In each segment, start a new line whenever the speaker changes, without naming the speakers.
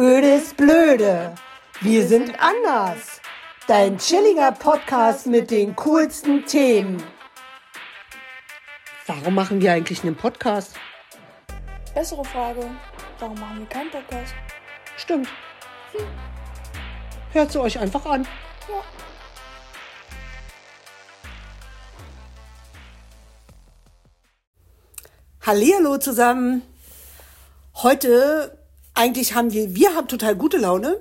Öde ist blöde. Wir sind anders. Dein chilliger Podcast mit den coolsten Themen. Warum machen wir eigentlich einen Podcast?
Bessere Frage. Warum machen wir keinen Podcast?
Stimmt. Hm. Hört sie euch einfach an.
Ja.
Hallihallo zusammen. Heute, eigentlich haben wir, wir haben total gute Laune.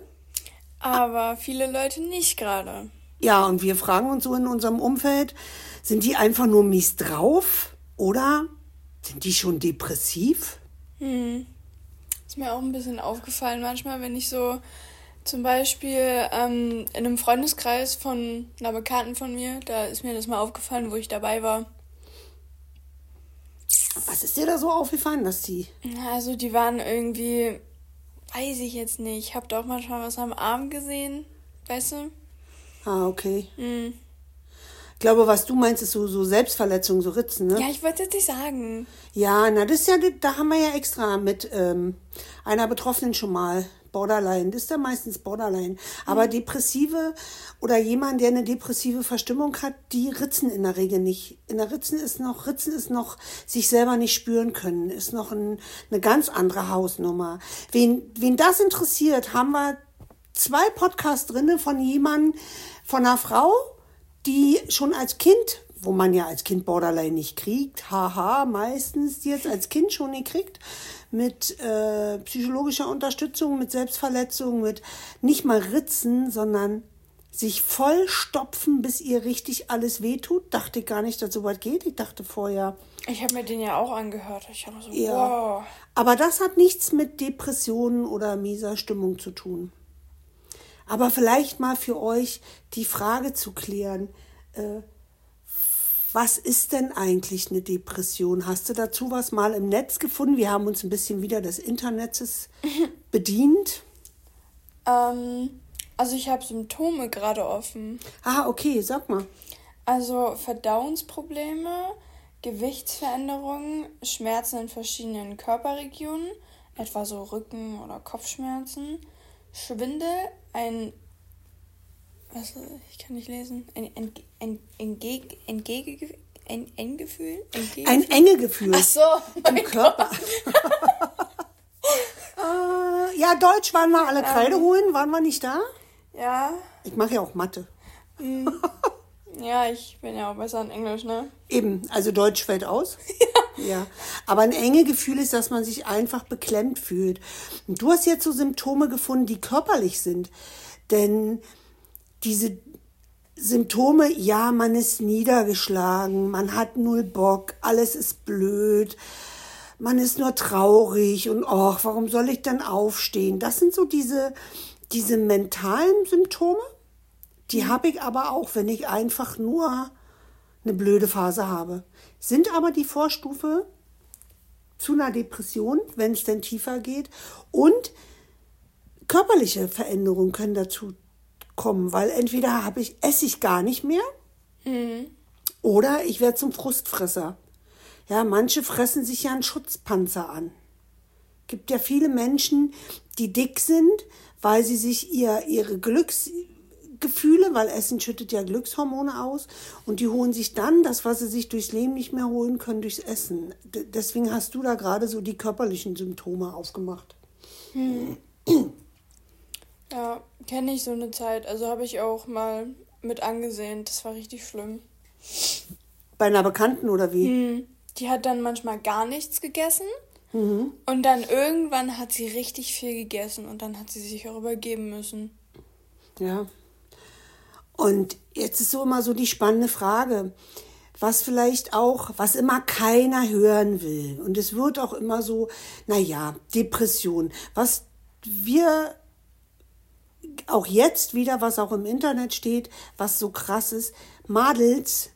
Aber viele Leute nicht gerade.
Ja, und wir fragen uns so in unserem Umfeld, sind die einfach nur mies drauf oder sind die schon depressiv?
Hm. Ist mir auch ein bisschen aufgefallen manchmal, wenn ich so zum Beispiel ähm, in einem Freundeskreis von einer Bekannten von mir, da ist mir das mal aufgefallen, wo ich dabei war.
Was ist dir da so aufgefallen, dass die?
Also die waren irgendwie, weiß ich jetzt nicht. Ich habe doch manchmal was am Arm gesehen, weißt du?
Ah, okay.
Hm.
Ich glaube, was du meinst, ist so, so Selbstverletzung, so Ritzen, ne?
Ja, ich wollte jetzt nicht sagen.
Ja, na, das ist ja, da haben wir ja extra mit ähm, einer Betroffenen schon mal Borderline. Das ist ja meistens Borderline. Aber
Mhm.
depressive oder jemand, der eine depressive Verstimmung hat, die ritzen in der Regel nicht. In der Ritzen ist noch, Ritzen ist noch sich selber nicht spüren können, ist noch ein, eine ganz andere Hausnummer. Wen, wen das interessiert, haben wir zwei Podcasts drinne von jemandem, von einer Frau, die schon als Kind, wo man ja als Kind Borderline nicht kriegt, haha, meistens die jetzt als Kind schon nicht kriegt, mit äh, psychologischer Unterstützung, mit Selbstverletzung, mit nicht mal Ritzen, sondern sich voll stopfen, bis ihr richtig alles wehtut. Dachte ich gar nicht, dass so weit geht. Ich dachte vorher,
Ich habe mir den ja auch angehört. Ich habe so,
ja.
wow.
Aber das hat nichts mit Depressionen oder mieser Stimmung zu tun. Aber vielleicht mal für euch die Frage zu klären, äh, was ist denn eigentlich eine Depression? Hast du dazu was mal im Netz gefunden? Wir haben uns ein bisschen wieder des Internets bedient.
Ähm, also ich habe Symptome gerade offen.
Ah, okay, sag mal.
Also Verdauungsprobleme, Gewichtsveränderungen, Schmerzen in verschiedenen Körperregionen, etwa so Rücken- oder Kopfschmerzen, Schwindel, ein was ich kann nicht lesen, ein ein ein Entgeg, Entgege, ein Endgefühl,
Ein enge Gefühl
Ach so,
im Körper. äh, ja, Deutsch waren wir alle Kreide holen. Waren wir nicht da?
Ja,
Ich mache ja auch Mathe.
ja, ich bin ja auch besser in Englisch, ne?
Eben, also Deutsch fällt aus. Ja. Aber ein enge Gefühl ist, dass man sich einfach beklemmt fühlt. Und du hast jetzt so Symptome gefunden, die körperlich sind. Denn diese Symptome, ja, man ist niedergeschlagen, man hat null Bock, alles ist blöd, man ist nur traurig und ach, warum soll ich denn aufstehen? Das sind so diese, diese mentalen Symptome. Die habe ich aber auch, wenn ich einfach nur eine blöde Phase habe. Sind aber die Vorstufe zu einer Depression, wenn es denn tiefer geht. Und körperliche Veränderungen können dazu kommen, weil entweder habe ich, esse ich gar nicht mehr oder ich werde zum Frustfresser. Ja, manche fressen sich ja einen Schutzpanzer an. Gibt ja viele Menschen, die dick sind, weil sie sich ihr, ihre Glücksgefühle, weil Essen schüttet ja Glückshormone aus, und die holen sich dann das, was sie sich durchs Leben nicht mehr holen können, durchs Essen. D deswegen hast du da gerade so die körperlichen Symptome aufgemacht.
Ja, kenne ich so eine Zeit. Also habe ich auch mal mit angesehen. Das war richtig schlimm.
Bei einer Bekannten oder wie?
Hm. Die hat dann manchmal gar nichts gegessen. Und dann irgendwann hat sie richtig viel gegessen und dann hat sie sich auch übergeben müssen.
Ja. Und jetzt ist so immer so die spannende Frage, was vielleicht auch, was immer keiner hören will. Und es wird auch immer so, naja, Depression. Was wir auch jetzt wieder, was auch im Internet steht, was so krass ist, Madels,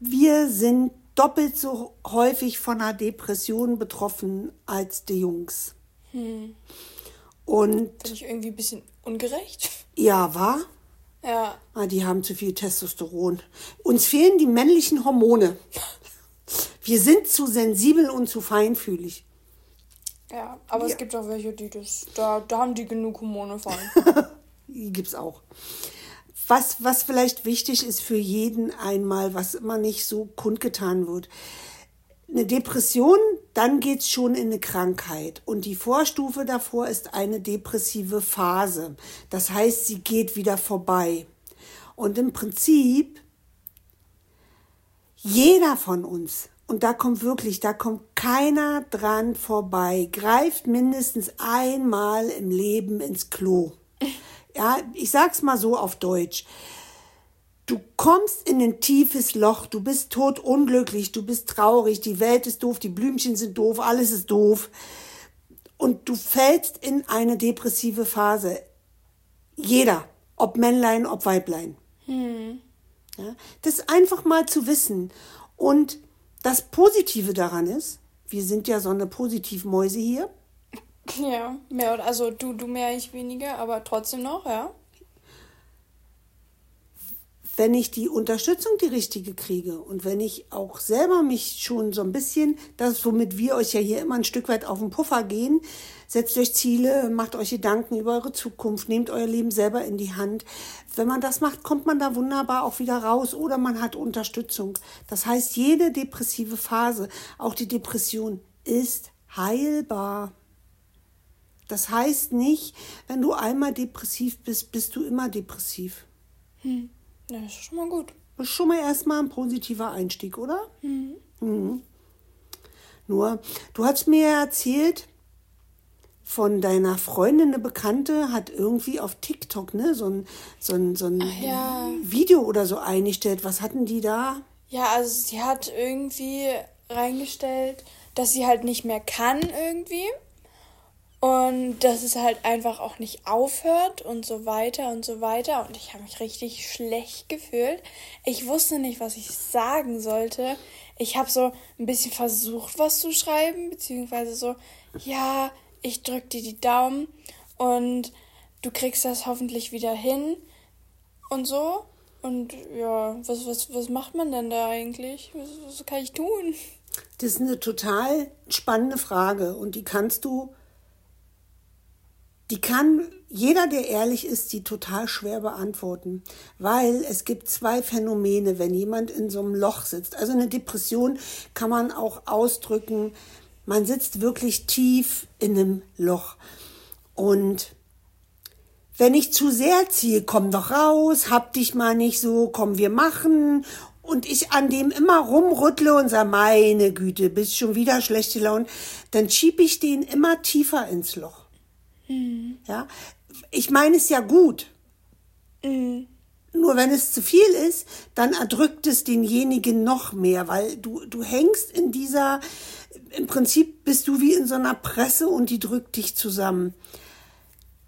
wir sind doppelt so häufig von einer Depression betroffen als die Jungs. Und
Finde ich irgendwie ein bisschen ungerecht.
ja, war?
Ja,
Ah, die haben zu viel Testosteron. Uns fehlen die männlichen Hormone. Wir sind zu sensibel und zu feinfühlig.
Ja, aber
Ja.
es gibt auch welche, die das, da, da haben die genug Hormone von.
Die gibt's auch. Was, was vielleicht wichtig ist für jeden einmal, was immer nicht so kundgetan wird. Eine Depression, dann geht's schon in eine Krankheit. Und die Vorstufe davor ist eine depressive Phase. Das heißt, sie geht wieder vorbei. Und im Prinzip, jeder von uns, und da kommt wirklich, da kommt keiner dran vorbei, greift mindestens einmal im Leben ins Klo. Ja, ich sag's mal so auf Deutsch. Du kommst in ein tiefes Loch, du bist totunglücklich, du bist traurig, die Welt ist doof, die Blümchen sind doof, alles ist doof. Und du fällst in eine depressive Phase. Jeder, ob Männlein, ob Weiblein. Ja, das einfach mal zu wissen. Und das Positive daran ist, wir sind ja so eine Positivmäuse hier.
ja, mehr oder also du, du mehr, ich weniger, aber trotzdem noch, ja.
wenn ich die Unterstützung die richtige kriege und wenn ich auch selber mich schon so ein bisschen, das womit wir euch ja hier immer ein Stück weit auf den Puffer gehen, setzt euch Ziele, macht euch Gedanken über eure Zukunft, nehmt euer Leben selber in die Hand. Wenn man das macht, kommt man da wunderbar auch wieder raus oder man hat Unterstützung. Das heißt, jede depressive Phase, auch die Depression, ist heilbar. Das heißt nicht, wenn du einmal depressiv bist, bist du immer depressiv.
Ja, das ist schon mal gut.
Das ist schon mal erstmal ein positiver Einstieg, oder? Mhm. Nur, du hast mir erzählt, von deiner Freundin, eine Bekannte, hat irgendwie auf TikTok ne, so ein, so ein, so ein
ja.
Video oder so eingestellt. Was hatten die da?
Ja, also sie hat irgendwie reingestellt, dass sie halt nicht mehr kann irgendwie. Und dass es halt einfach auch nicht aufhört und so weiter und so weiter. Und ich habe mich richtig schlecht gefühlt. Ich wusste nicht, was ich sagen sollte. Ich habe so ein bisschen versucht, was zu schreiben, beziehungsweise so, ja, ich drück dir die Daumen und du kriegst das hoffentlich wieder hin und so. Und ja, was, was, was macht man denn da eigentlich? Was, was kann ich tun?
Das ist eine total spannende Frage und die kannst du, die kann jeder, der ehrlich ist, die total schwer beantworten, weil es gibt zwei Phänomene, wenn jemand in so einem Loch sitzt. Also eine Depression kann man auch ausdrücken, man sitzt wirklich tief in einem Loch und wenn ich zu sehr ziehe, komm doch raus, hab dich mal nicht so, komm, wir machen. Und ich an dem immer rumrüttle und sage, meine Güte, bist schon wieder schlechte Laune, dann schieb ich den immer tiefer ins Loch. Ja, ich meine es ja gut. Nur wenn es zu viel ist, dann erdrückt es denjenigen noch mehr, weil du, du hängst in dieser, im Prinzip bist du wie in so einer Presse und die drückt dich zusammen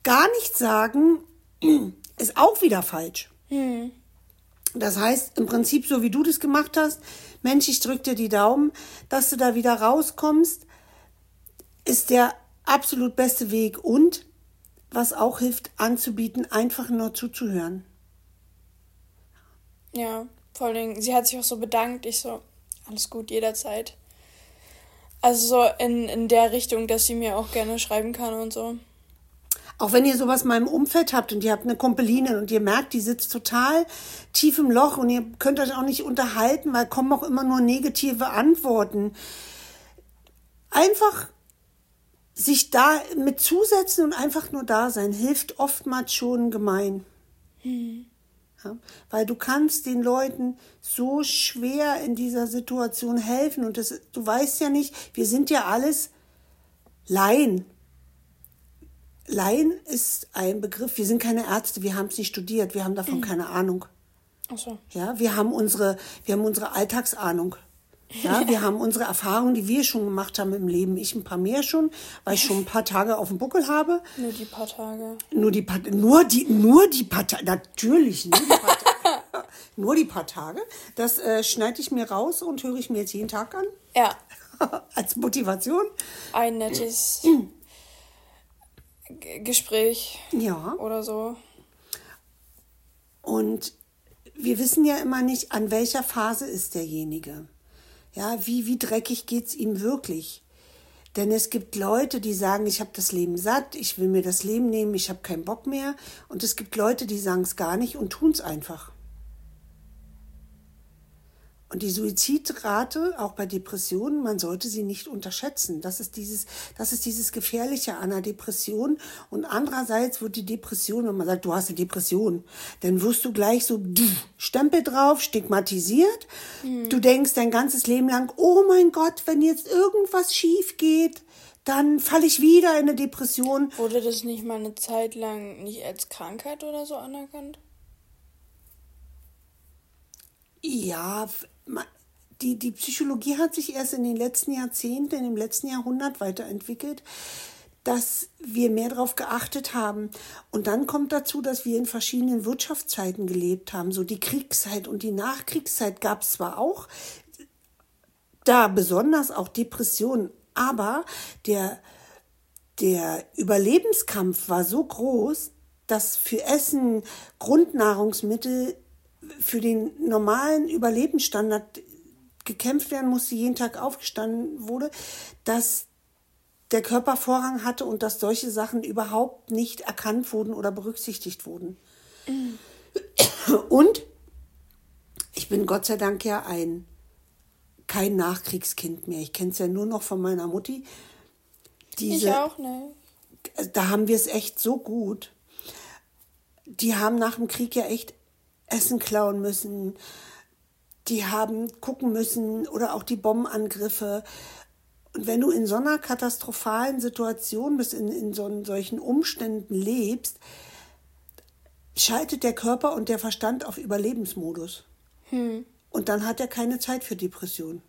gar nicht sagen, ist auch wieder falsch. Das heißt, im Prinzip, so wie du das gemacht hast, Mensch, ich drück dir die Daumen, dass du da wieder rauskommst, ist der absolut beste Weg. Und was auch hilft, anzubieten, einfach nur zuzuhören.
Ja, vor allen Dingen, sie hat sich auch so bedankt. Ich so, alles gut, jederzeit. Also so in, in der Richtung, dass sie mir auch gerne schreiben kann und so.
Auch wenn ihr sowas mal im Umfeld habt und ihr habt eine Kumpeline und ihr merkt, die sitzt total tief im Loch und ihr könnt euch auch nicht unterhalten, weil kommen auch immer nur negative Antworten. Einfach sich da mit zusetzen und einfach nur da sein, hilft oftmals schon gemein. Ja, weil du kannst den Leuten so schwer in dieser Situation helfen und das, du weißt ja nicht, wir sind ja alles Laien. Laien ist ein Begriff. Wir sind keine Ärzte, wir haben es nicht studiert, wir haben davon keine Ahnung.
Ach so.
Ja, wir haben unsere, wir haben unsere Alltagsahnung. Ja, wir haben unsere Erfahrungen, die wir schon gemacht haben im Leben. Ich ein paar mehr schon, weil ich schon ein paar Tage auf dem Buckel habe.
Nur die paar Tage.
Nur die paar, nur die, nur die paar Tage, natürlich, nur die paar Tage. nur die paar Tage. Das äh, schneide ich mir raus und höre ich mir jetzt jeden Tag an.
Ja,
Als Motivation.
ein nettes Gespräch
Ja.
oder so.
Und wir wissen ja immer nicht, an welcher Phase ist derjenige. Ja, wie, wie dreckig geht's ihm wirklich? Denn es gibt Leute, die sagen, ich habe das Leben satt, ich will mir das Leben nehmen, ich habe keinen Bock mehr. Und es gibt Leute, die sagen es gar nicht und tun es einfach. Und die Suizidrate, auch bei Depressionen, man sollte sie nicht unterschätzen. Das ist dieses, das ist dieses Gefährliche an einer Depression. Und andererseits wird die Depression, wenn man sagt, du hast eine Depression, dann wirst du gleich so Stempel drauf, stigmatisiert. Mhm. Du denkst dein ganzes Leben lang, oh mein Gott, wenn jetzt irgendwas schief geht, dann falle ich wieder in eine Depression.
Wurde das nicht mal eine Zeit lang nicht als Krankheit oder so anerkannt?
Ja, die, die Psychologie hat sich erst in den letzten Jahrzehnten, dem letzten Jahrhundert weiterentwickelt, dass wir mehr darauf geachtet haben. Und dann kommt dazu, dass wir in verschiedenen Wirtschaftszeiten gelebt haben. So die Kriegszeit und die Nachkriegszeit gab es zwar auch, da besonders auch Depressionen, aber der, der Überlebenskampf war so groß, dass für Essen, Grundnahrungsmittel für den normalen Überlebensstandard gekämpft werden musste, jeden Tag aufgestanden wurde, dass der Körper Vorrang hatte und dass solche Sachen überhaupt nicht erkannt wurden oder berücksichtigt wurden. Mhm. Und ich bin Gott sei Dank ja ein kein Nachkriegskind mehr. Ich kenne es ja nur noch von meiner Mutti.
Diese, ich auch, ne?
Da haben wir es echt so gut. Die haben nach dem Krieg ja echt Essen klauen müssen, die haben gucken müssen oder auch die Bombenangriffe. Und wenn du in so einer katastrophalen Situation bist, in, in so, solchen Umständen lebst, schaltet der Körper und der Verstand auf Überlebensmodus. Hm. Und dann hat er keine Zeit für Depression.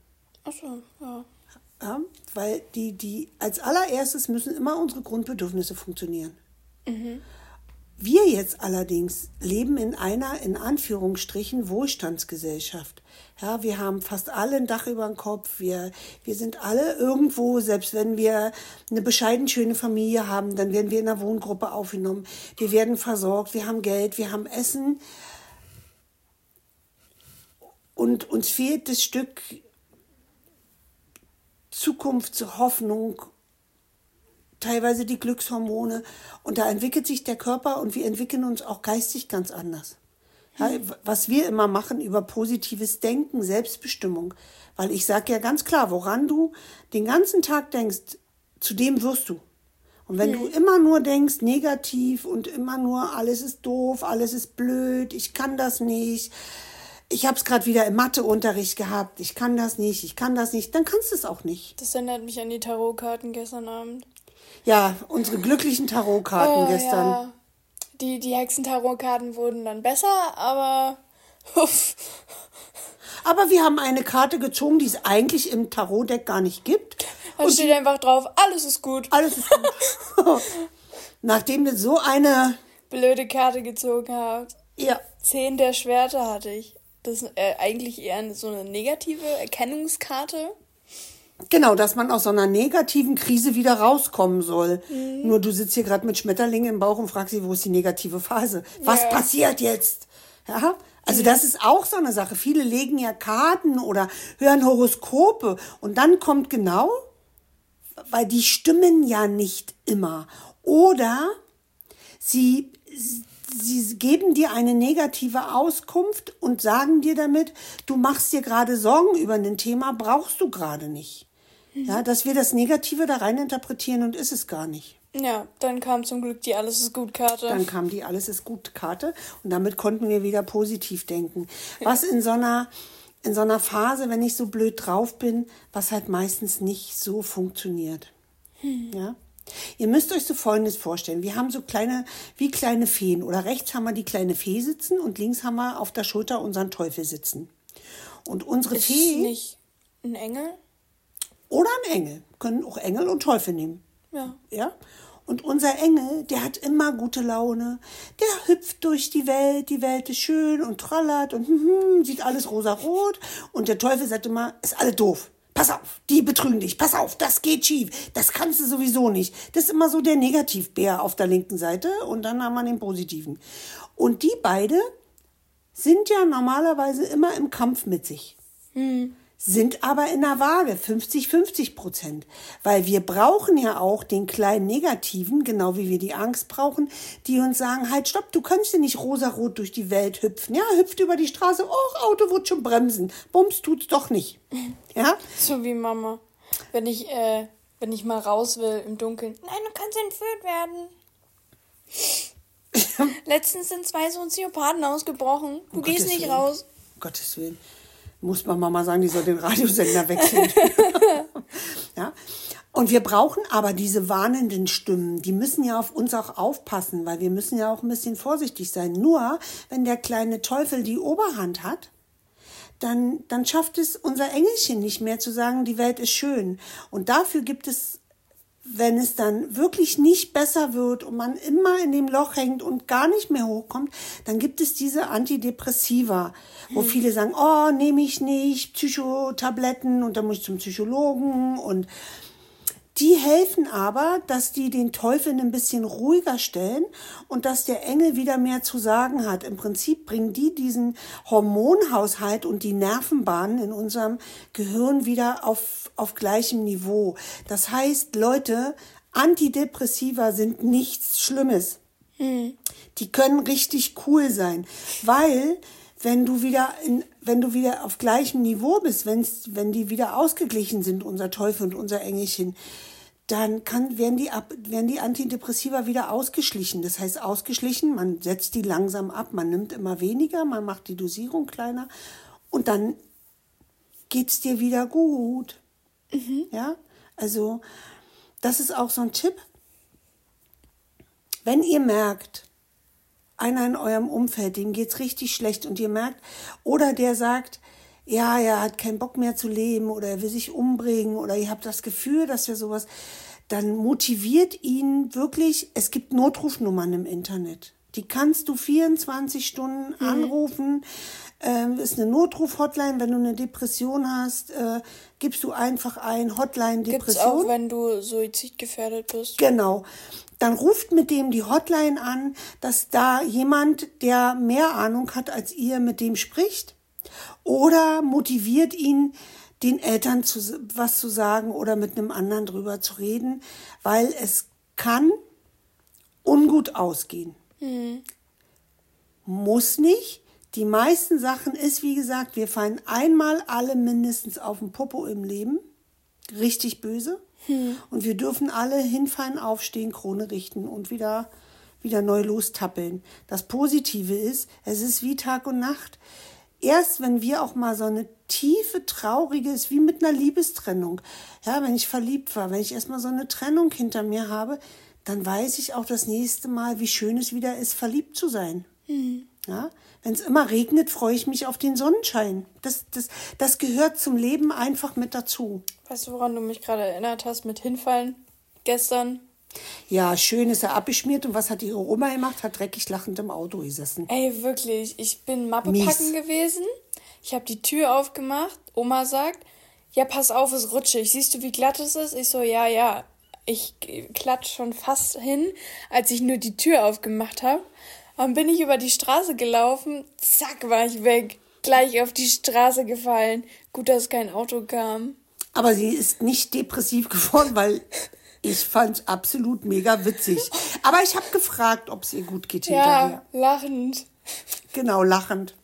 Ach so, ja.
ja. Weil die, die, als allererstes müssen immer unsere Grundbedürfnisse funktionieren. Mhm. Wir jetzt allerdings leben in einer, in Anführungsstrichen, Wohlstandsgesellschaft. Ja, wir haben fast alle ein Dach über dem Kopf. Wir, wir sind alle irgendwo, selbst wenn wir eine bescheiden schöne Familie haben, dann werden wir in einer Wohngruppe aufgenommen. Wir werden versorgt, wir haben Geld, wir haben Essen. Und uns fehlt das Stück Zukunft, Hoffnung teilweise die Glückshormone. Und da entwickelt sich der Körper und wir entwickeln uns auch geistig ganz anders. Ja, was wir immer machen über positives Denken, Selbstbestimmung. Weil ich sage ja ganz klar, woran du den ganzen Tag denkst, zu dem wirst du. Und wenn hm. du immer nur denkst, negativ und immer nur, alles ist doof, alles ist blöd, ich kann das nicht, ich habe es gerade wieder im Matheunterricht gehabt, ich kann das nicht, ich kann das nicht, dann kannst du es auch nicht.
Das erinnert mich an die Tarotkarten gestern Abend.
Ja, unsere glücklichen Tarotkarten oh, gestern. Ja.
Die, die Hexen-Tarotkarten wurden dann besser, aber.
aber wir haben eine Karte gezogen, die es eigentlich im Tarotdeck gar nicht gibt.
Da Und steht einfach drauf, alles ist gut.
Alles ist gut. Nachdem du so eine
blöde Karte gezogen hast.
Ja.
Zehn der Schwerter hatte ich. Das ist äh, eigentlich eher so eine negative Erkennungskarte.
Genau, dass man aus so einer negativen Krise wieder rauskommen soll. Mhm. Nur du sitzt hier gerade mit Schmetterlingen im Bauch und fragst sie, wo ist die negative Phase? Was ja. passiert jetzt? Ja, also das ist auch so eine Sache. Viele legen ja Karten oder hören Horoskope und dann kommt genau, weil die stimmen ja nicht immer. Oder sie, sie geben dir eine negative Auskunft und sagen dir damit, du machst dir gerade Sorgen über ein Thema, brauchst du gerade nicht. Ja, dass wir das Negative da rein interpretieren und ist es gar nicht.
Ja, dann kam zum Glück die Alles ist gut Karte.
Dann kam die Alles ist gut Karte und damit konnten wir wieder positiv denken. Was in so einer in so einer Phase, wenn ich so blöd drauf bin, was halt meistens nicht so funktioniert. Hm. Ja? Ihr müsst euch so Folgendes vorstellen. Wir haben so kleine, wie kleine Feen. Oder rechts haben wir die kleine Fee sitzen und links haben wir auf der Schulter unseren Teufel sitzen. Und unsere
ist
Fee.
nicht ein Engel?
Oder ein Engel. Können auch Engel und Teufel nehmen.
Ja.
Ja? Und unser Engel, der hat immer gute Laune. Der hüpft durch die Welt, die Welt ist schön und trallert und hm, hm, sieht alles rosarot. Und der Teufel sagt immer, ist alle doof. Pass auf, die betrügen dich. Pass auf, das geht schief. Das kannst du sowieso nicht. Das ist immer so der Negativbär auf der linken Seite und dann haben wir den positiven. Und die beide sind ja normalerweise immer im Kampf mit sich. Hm. Sind aber in der Waage 50-50 Prozent. Weil wir brauchen ja auch den kleinen Negativen, genau wie wir die Angst brauchen, die uns sagen, halt stopp, du kannst ja nicht rosarot durch die Welt hüpfen. Ja, hüpft über die Straße, oh, Auto wird schon bremsen. Bums tut's doch nicht. Ja?
So wie Mama. Wenn ich, äh, wenn ich mal raus will im Dunkeln. Nein, du kannst entführt werden. Letztens sind zwei Soziopathen ausgebrochen. Du
Um
gehst
Gottes
nicht
Willen.
raus.
Um Gottes Willen. Muss man Mama sagen, die soll den Radiosender wechseln. ja. Und wir brauchen aber diese warnenden Stimmen. Die müssen ja auf uns auch aufpassen, weil wir müssen ja auch ein bisschen vorsichtig sein. Nur wenn der kleine Teufel die Oberhand hat, dann, dann schafft es unser Engelchen nicht mehr zu sagen, die Welt ist schön. Und dafür gibt es, wenn es dann wirklich nicht besser wird und man immer in dem Loch hängt und gar nicht mehr hochkommt, dann gibt es diese Antidepressiva, wo viele sagen, oh, nehme ich nicht, Psychotabletten und dann muss ich zum Psychologen und die helfen aber, dass die den Teufel ein bisschen ruhiger stellen und dass der Engel wieder mehr zu sagen hat. Im Prinzip bringen die diesen Hormonhaushalt und die Nervenbahnen in unserem Gehirn wieder auf, auf gleichem Niveau. Das heißt, Leute, Antidepressiva sind nichts Schlimmes. Die können richtig cool sein, weil wenn du wieder in, wenn du wieder auf gleichem Niveau bist, wenn's, wenn die wieder ausgeglichen sind, unser Teufel und unser Engelchen, dann kann, werden, die ab, werden die Antidepressiva wieder ausgeschlichen. Das heißt ausgeschlichen, man setzt die langsam ab, man nimmt immer weniger, man macht die Dosierung kleiner und dann geht's dir wieder gut. Ja, also das ist auch so ein Tipp. Wenn ihr merkt, einer in eurem Umfeld, dem geht's richtig schlecht und ihr merkt, oder der sagt, ja, er hat keinen Bock mehr zu leben oder er will sich umbringen oder ihr habt das Gefühl, dass er sowas, dann motiviert ihn wirklich, es gibt Notrufnummern im Internet. Die kannst du 24 Stunden anrufen. Ähm, ist eine Notruf-Hotline. Wenn du eine Depression hast, äh, gibst du einfach ein Hotline
Gibt's auch, wenn du suizidgefährdet bist.
Genau. Dann ruft mit dem die Hotline an, dass da jemand, der mehr Ahnung hat als ihr, mit dem spricht. Oder motiviert ihn, den Eltern zu, was zu sagen oder mit einem anderen drüber zu reden, weil es kann ungut ausgehen. Muss nicht. Die meisten Sachen ist, wie gesagt, wir fallen einmal alle mindestens auf den Popo im Leben. Richtig böse. Und wir dürfen alle hinfallen, aufstehen, Krone richten und wieder, wieder neu lostappeln. Das Positive ist, es ist wie Tag und Nacht. Erst wenn wir auch mal so eine tiefe, traurige, ist wie mit einer Liebestrennung. Ja, wenn ich verliebt war, wenn ich erstmal so eine Trennung hinter mir habe, dann weiß ich auch das nächste Mal, wie schön es wieder ist, verliebt zu sein. Ja, wenn es immer regnet, freue ich mich auf den Sonnenschein. Das, das, das gehört zum Leben einfach mit dazu.
Weißt du, woran du mich gerade erinnert hast mit Hinfallen? Gestern.
Ja, schön ist er abgeschmiert und was hat ihre Oma gemacht? Hat dreckig lachend im Auto gesessen.
Ey, wirklich. Ich bin Mappe
Mies.
packen gewesen. Ich habe die Tür aufgemacht. Oma sagt, ja, pass auf, es rutschig. Siehst du, wie glatt es ist? Ich so, ja, ja. Ich klatsch schon fast hin, als ich nur die Tür aufgemacht habe. Dann bin ich über die Straße gelaufen. Zack, war ich weg. Gleich auf die Straße gefallen. Gut, dass kein Auto kam.
Aber sie ist nicht depressiv geworden, weil ich fand es absolut mega witzig. Aber ich habe gefragt, ob es ihr gut geht hinterher.
Ja, lachend.
Genau, lachend.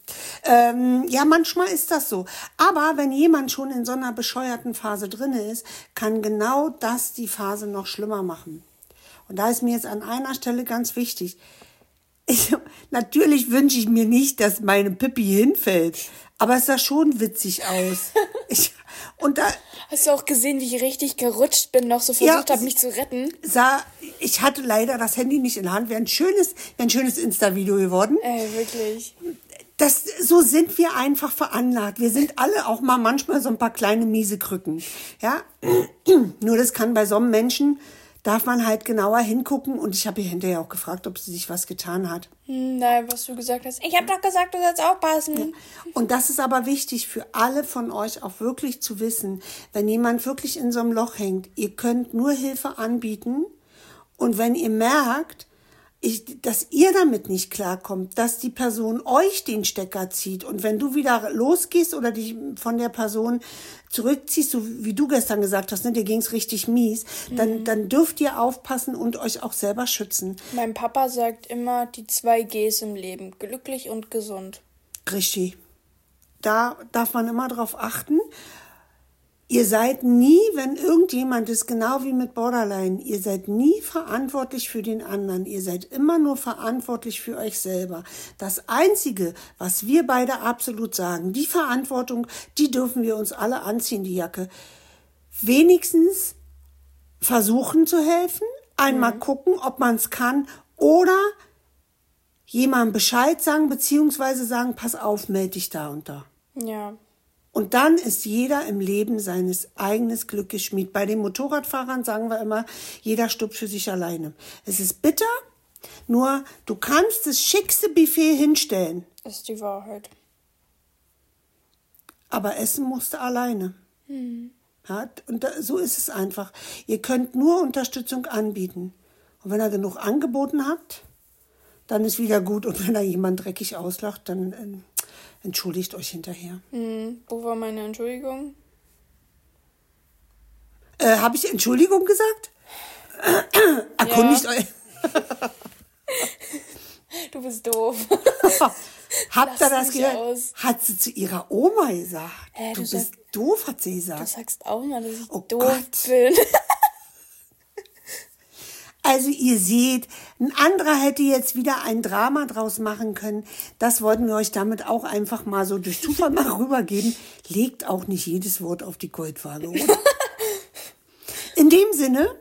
Ähm, ja, manchmal ist das so. Aber wenn jemand schon in so einer bescheuerten Phase drinne ist, kann genau das die Phase noch schlimmer machen. Und da ist mir jetzt an einer Stelle ganz wichtig. Ich, natürlich wünsche ich mir nicht, dass meine Pippi hinfällt. Aber es sah schon witzig aus. Ich, und da
Hast du auch gesehen, wie ich richtig gerutscht bin, noch so
Ja,
versucht habe, mich zu retten?
sah, ich hatte leider das Handy nicht in der Hand. Wäre ein schönes, ein schönes Insta-Video geworden.
Ey, wirklich.
das, so sind wir einfach veranlagt. Wir sind alle auch mal manchmal so ein paar kleine miese Krücken. Ja, nur das kann bei so einem Menschen, darf man halt genauer hingucken. Und ich habe ihr hinterher auch gefragt, ob sie sich was getan hat.
Hm, Nein, was du gesagt hast. Ich habe doch gesagt, du sollst aufpassen.
Und das ist aber wichtig für alle von euch auch wirklich zu wissen, wenn jemand wirklich in so einem Loch hängt, ihr könnt nur Hilfe anbieten. Und wenn ihr merkt, ich, dass ihr damit nicht klarkommt, dass die Person euch den Stecker zieht und wenn du wieder losgehst oder dich von der Person zurückziehst, so wie du gestern gesagt hast, ne, dir ging's richtig mies, dann,
Mhm.
dann dürft ihr aufpassen und euch auch selber schützen.
Mein Papa sagt immer die zwei Gs im Leben. Glücklich und gesund.
Richtig. Da darf man immer drauf achten. Ihr seid nie, wenn irgendjemand ist, genau wie mit Borderline, ihr seid nie verantwortlich für den anderen. Ihr seid immer nur verantwortlich für euch selber. Das Einzige, was wir beide absolut sagen, die Verantwortung, die dürfen wir uns alle anziehen, die Jacke. Wenigstens versuchen zu helfen, einmal gucken, ob man es kann oder jemandem Bescheid sagen, beziehungsweise sagen, pass auf, melde dich da und da.
Ja.
Und dann ist jeder im Leben seines eigenes Glückes Schmied. Bei den Motorradfahrern sagen wir immer, jeder stuppt für sich alleine. Es ist bitter, nur du kannst das schickste Buffet hinstellen,
Das ist die Wahrheit.
aber essen musst du alleine. Ja, und da, so ist es einfach. Ihr könnt nur Unterstützung anbieten. Und wenn ihr genug angeboten habt, dann ist wieder gut. Und wenn da jemand dreckig auslacht, dann ähm, entschuldigt euch hinterher.
Hm, wo war meine Entschuldigung?
Äh, Habe ich Entschuldigung gesagt? Erkundigt euch.
Du bist doof.
Habt ihr das gehört?
aus.
Hat sie zu ihrer Oma gesagt.
Hä,
du,
du
bist doof, hat sie
Du
gesagt.
sagst auch mal, dass ich
Oh
doof
Gott.
bin.
Also ihr seht, ein anderer hätte jetzt wieder ein Drama draus machen können. Das wollten wir euch damit auch einfach mal so durch Zufall mal rübergeben. Legt auch nicht jedes Wort auf die Goldwaage, oder? In dem Sinne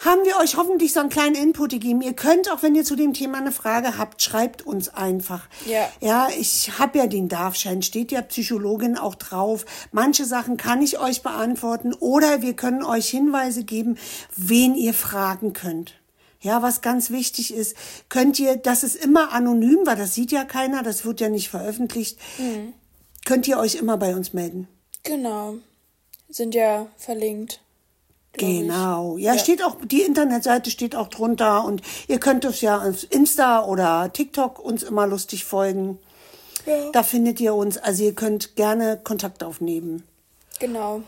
haben wir euch hoffentlich so einen kleinen Input gegeben. Ihr könnt auch, wenn ihr zu dem Thema eine Frage habt, schreibt uns einfach.
Ja.
Ja, ich habe ja den Darfschein, steht ja Psychologin auch drauf. Manche Sachen kann ich euch beantworten oder wir können euch Hinweise geben, wen ihr fragen könnt. Ja, was ganz wichtig ist, könnt ihr, das ist immer anonym, weil das sieht ja keiner, das wird ja nicht veröffentlicht, könnt ihr euch immer bei uns melden.
Genau. Sind ja verlinkt.
Genau. Ja, steht auch, die Internetseite steht auch drunter und ihr könnt uns ja auf Insta oder TikTok uns immer lustig folgen.
Ja.
Da findet ihr uns. Also ihr könnt gerne Kontakt aufnehmen.
Genau.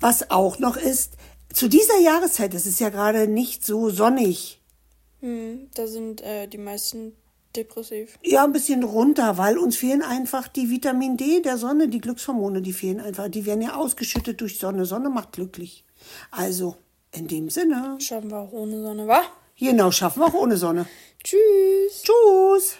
Was auch noch ist, zu dieser Jahreszeit, es ist ja gerade nicht so sonnig.
Hm, da sind äh, die meisten depressiv.
Ja, ein bisschen runter, weil uns fehlen einfach die Vitamin D der Sonne, die Glückshormone, die fehlen einfach. Die werden ja ausgeschüttet durch Sonne. Sonne macht glücklich. Also, in dem Sinne.
Schaffen wir auch ohne Sonne, wa?
Genau, schaffen wir auch ohne Sonne.
Tschüss.
Tschüss.